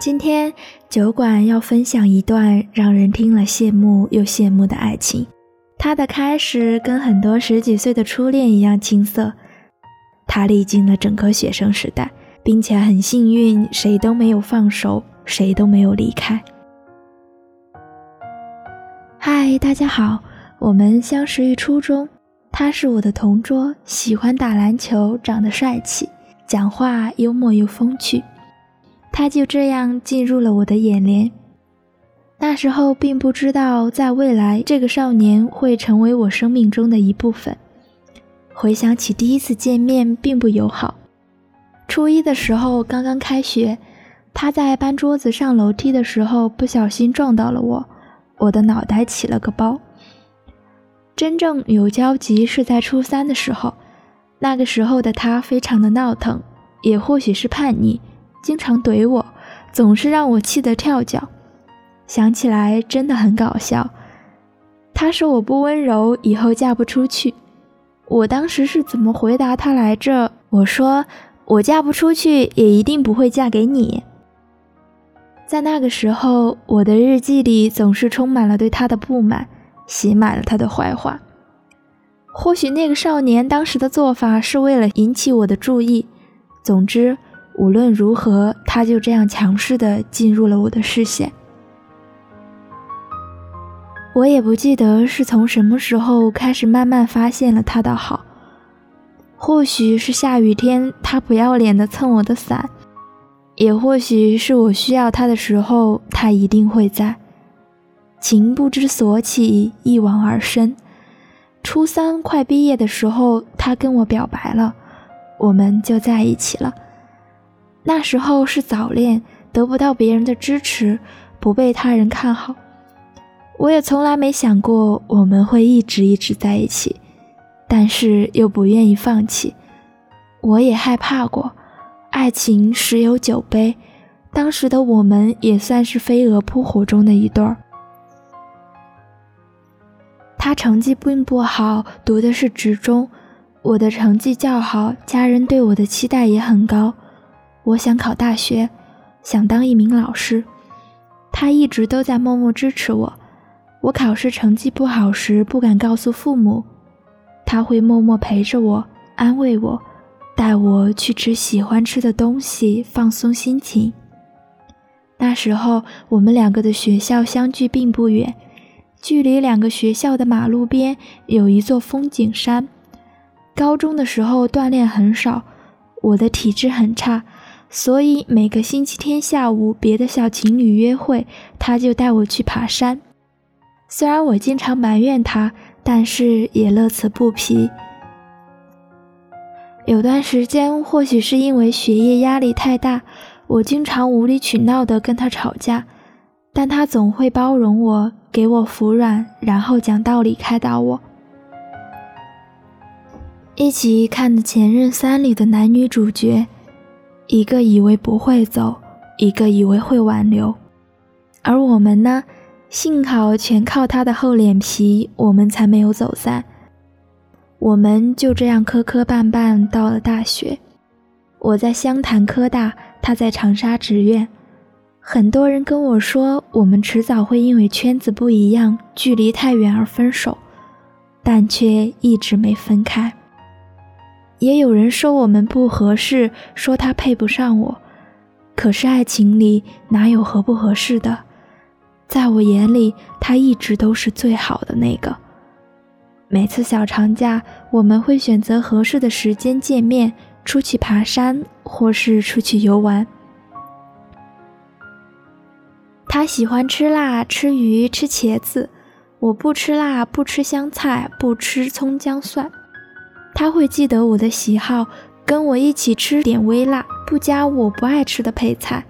今天酒馆要分享一段让人听了羡慕又羡慕的爱情。它的开始跟很多十几岁的初恋一样青涩。他历经了整个学生时代，并且很幸运，谁都没有放手，谁都没有离开。嗨，大家好，我们相识于初中。他是我的同桌，喜欢打篮球，长得帅气，讲话幽默又风趣。他就这样进入了我的眼帘。那时候并不知道，在未来这个少年会成为我生命中的一部分。回想起第一次见面，并不友好。初一的时候，刚刚开学，他在搬桌子上楼梯的时候不小心撞到了我，我的脑袋起了个包。真正有交集是在初三的时候，那个时候的他非常的闹腾，也或许是叛逆。经常怼我，总是让我气得跳脚。想起来真的很搞笑。他说我不温柔，以后嫁不出去。我当时是怎么回答他来着？我说我嫁不出去，也一定不会嫁给你。在那个时候，我的日记里总是充满了对他的不满，写满了他的坏话。或许那个少年当时的做法是为了引起我的注意。总之。无论如何，他就这样强势的进入了我的视线。我也不记得是从什么时候开始慢慢发现了他的好。或许是下雨天，他不要脸的蹭我的伞；也或许是我需要他的时候，他一定会在。情不知所起，一往而深。初三快毕业的时候，他跟我表白了，我们就在一起了。那时候是早恋，得不到别人的支持，不被他人看好。我也从来没想过我们会一直一直在一起，但是又不愿意放弃。我也害怕过，爱情十有九悲。当时的我们也算是飞蛾扑火中的一对儿。他成绩并不好，读的是职中，我的成绩较好，家人对我的期待也很高。我想考大学，想当一名老师。他一直都在默默支持我。我考试成绩不好时不敢告诉父母，他会默默陪着我，安慰我，带我去吃喜欢吃的东西，放松心情。那时候我们两个的学校相距并不远，距离两个学校的马路边有一座风景山。高中的时候锻炼很少，我的体质很差。所以每个星期天下午，别的小情侣约会，他就带我去爬山。虽然我经常埋怨他，但是也乐此不疲。有段时间，或许是因为学业压力太大，我经常无理取闹的跟他吵架，但他总会包容我，给我服软，然后讲道理开导我。一起看的《前任三》里的男女主角。一个以为不会走，一个以为会挽留，而我们呢？幸好全靠他的厚脸皮，我们才没有走散。我们就这样磕磕绊绊到了大学。我在湘潭科大，他在长沙职院。很多人跟我说，我们迟早会因为圈子不一样、距离太远而分手，但却一直没分开。也有人说我们不合适，说他配不上我。可是爱情里哪有合不合适的？在我眼里，他一直都是最好的那个。每次小长假，我们会选择合适的时间见面，出去爬山，或是出去游玩。他喜欢吃辣，吃鱼，吃茄子；我不吃辣，不吃香菜，不吃葱姜蒜。他会记得我的喜好，跟我一起吃点微辣，不加我不爱吃的配菜。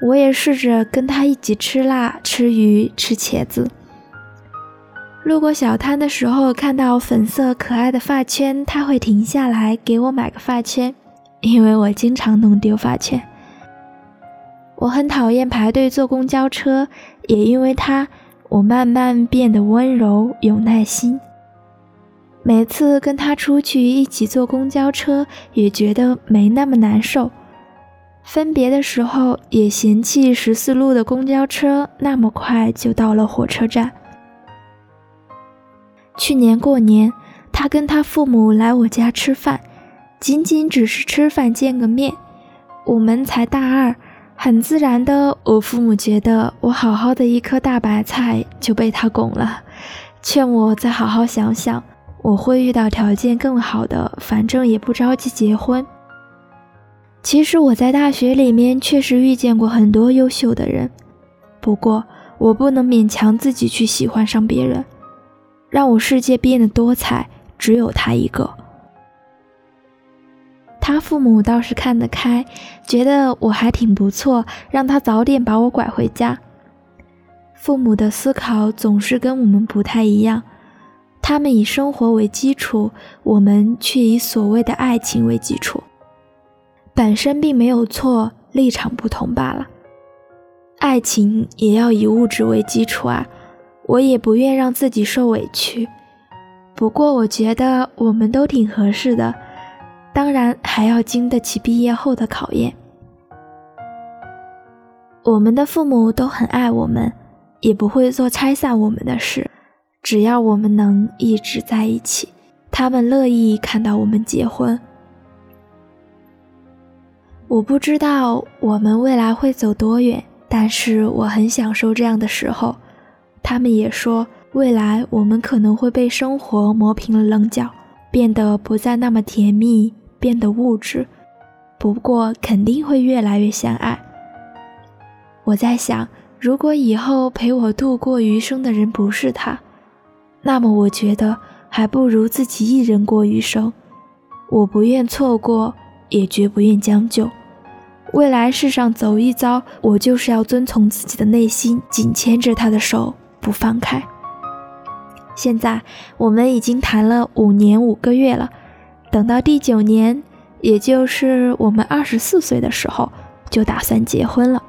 我也试着跟他一起吃辣、吃鱼、吃茄子。路过小摊的时候，看到粉色可爱的发圈，他会停下来给我买个发圈，因为我经常弄丢发圈。我很讨厌排队坐公交车，也因为他，我慢慢变得温柔有耐心。每次跟他出去一起坐公交车，也觉得没那么难受。分别的时候也嫌弃十四路的公交车那么快就到了火车站。去年过年，他跟他父母来我家吃饭，仅仅只是吃饭见个面。我们才大二，很自然的，我父母觉得我好好的一颗大白菜就被他拱了，劝我再好好想想，我会遇到条件更好的，反正也不着急结婚。其实我在大学里面确实遇见过很多优秀的人，不过我不能勉强自己去喜欢上别人，让我世界变得多彩，只有他一个。他父母倒是看得开，觉得我还挺不错，让他早点把我拐回家。父母的思考总是跟我们不太一样，他们以生活为基础，我们却以所谓的爱情为基础。本身并没有错，立场不同罢了。爱情也要以物质为基础啊，我也不愿让自己受委屈。不过我觉得我们都挺合适的。当然还要经得起毕业后的考验。我们的父母都很爱我们，也不会做拆散我们的事。只要我们能一直在一起，他们乐意看到我们结婚。我不知道我们未来会走多远，但是我很享受这样的时候。他们也说，未来我们可能会被生活磨平了棱角，变得不再那么甜蜜。变得物质，不过肯定会越来越相爱。我在想，如果以后陪我度过余生的人不是他，那么我觉得还不如自己一人过余生。我不愿错过，也绝不愿将就。未来世上走一遭，我就是要遵从自己的内心，紧牵着他的手不放开。现在我们已经谈了五年五个月了。等到第九年，也就是我们二十四岁的时候，就打算结婚了。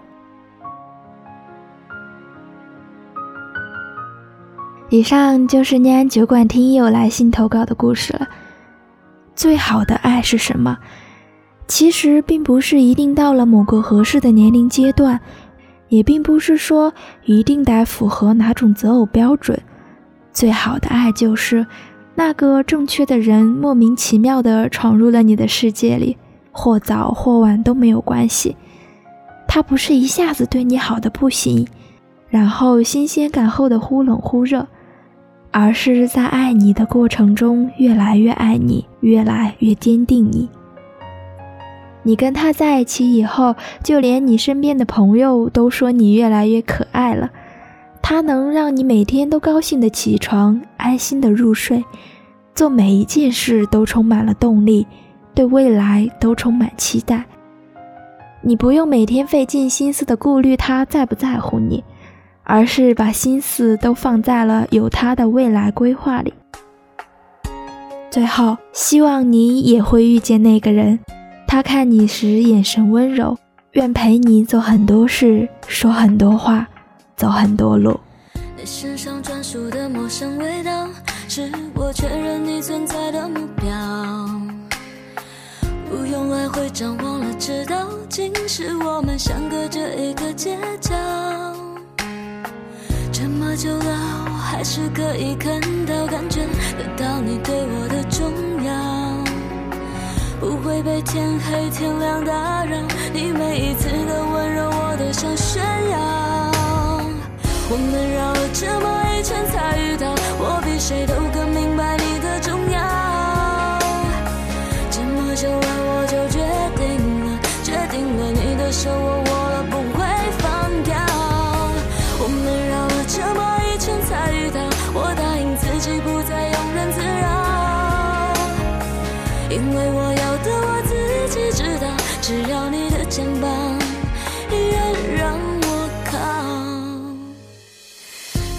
以上就是念安酒馆听友来信投稿的故事了。最好的爱是什么？其实并不是一定到了某个合适的年龄阶段，也并不是说一定得符合哪种择偶标准。最好的爱就是。那个正确的人莫名其妙地闯入了你的世界里，或早或晚都没有关系。他不是一下子对你好的不行，然后新鲜感后的忽冷忽热，而是在爱你的过程中越来越爱你，越来越坚定你。你跟他在一起以后，就连你身边的朋友都说你越来越可爱了。他能让你每天都高兴的起床，安心的入睡，做每一件事都充满了动力，对未来都充满期待。你不用每天费尽心思的顾虑他在不在乎你，而是把心思都放在了有他的未来规划里。最后，希望你也会遇见那个人，他看你时眼神温柔，愿陪你做很多事，说很多话。走很多路。你身上专属的陌生味道，是我确认你存在的目标。不用来回张望了，知道竟是我们相隔着一个街角。久了，我还是可以看到、感觉得到你对我的重要。不会被天黑天亮打扰，你每一次的温柔，我都想炫耀。我们绕了这么一圈才遇到，我比谁都更明白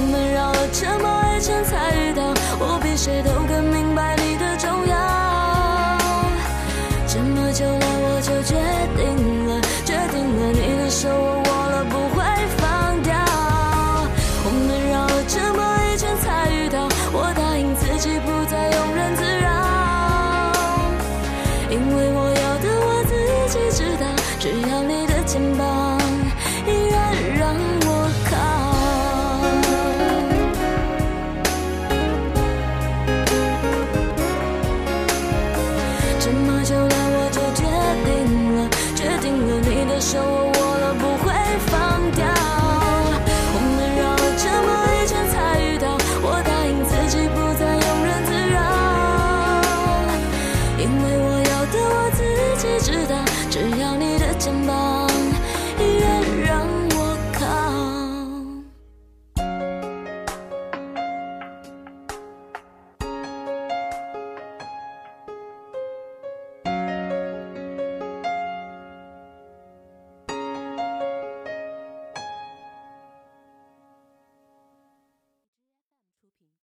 我们绕了这么一圈才遇到，我比谁都更明白你的重要。这么久了，我就决定了，决定了，你的手。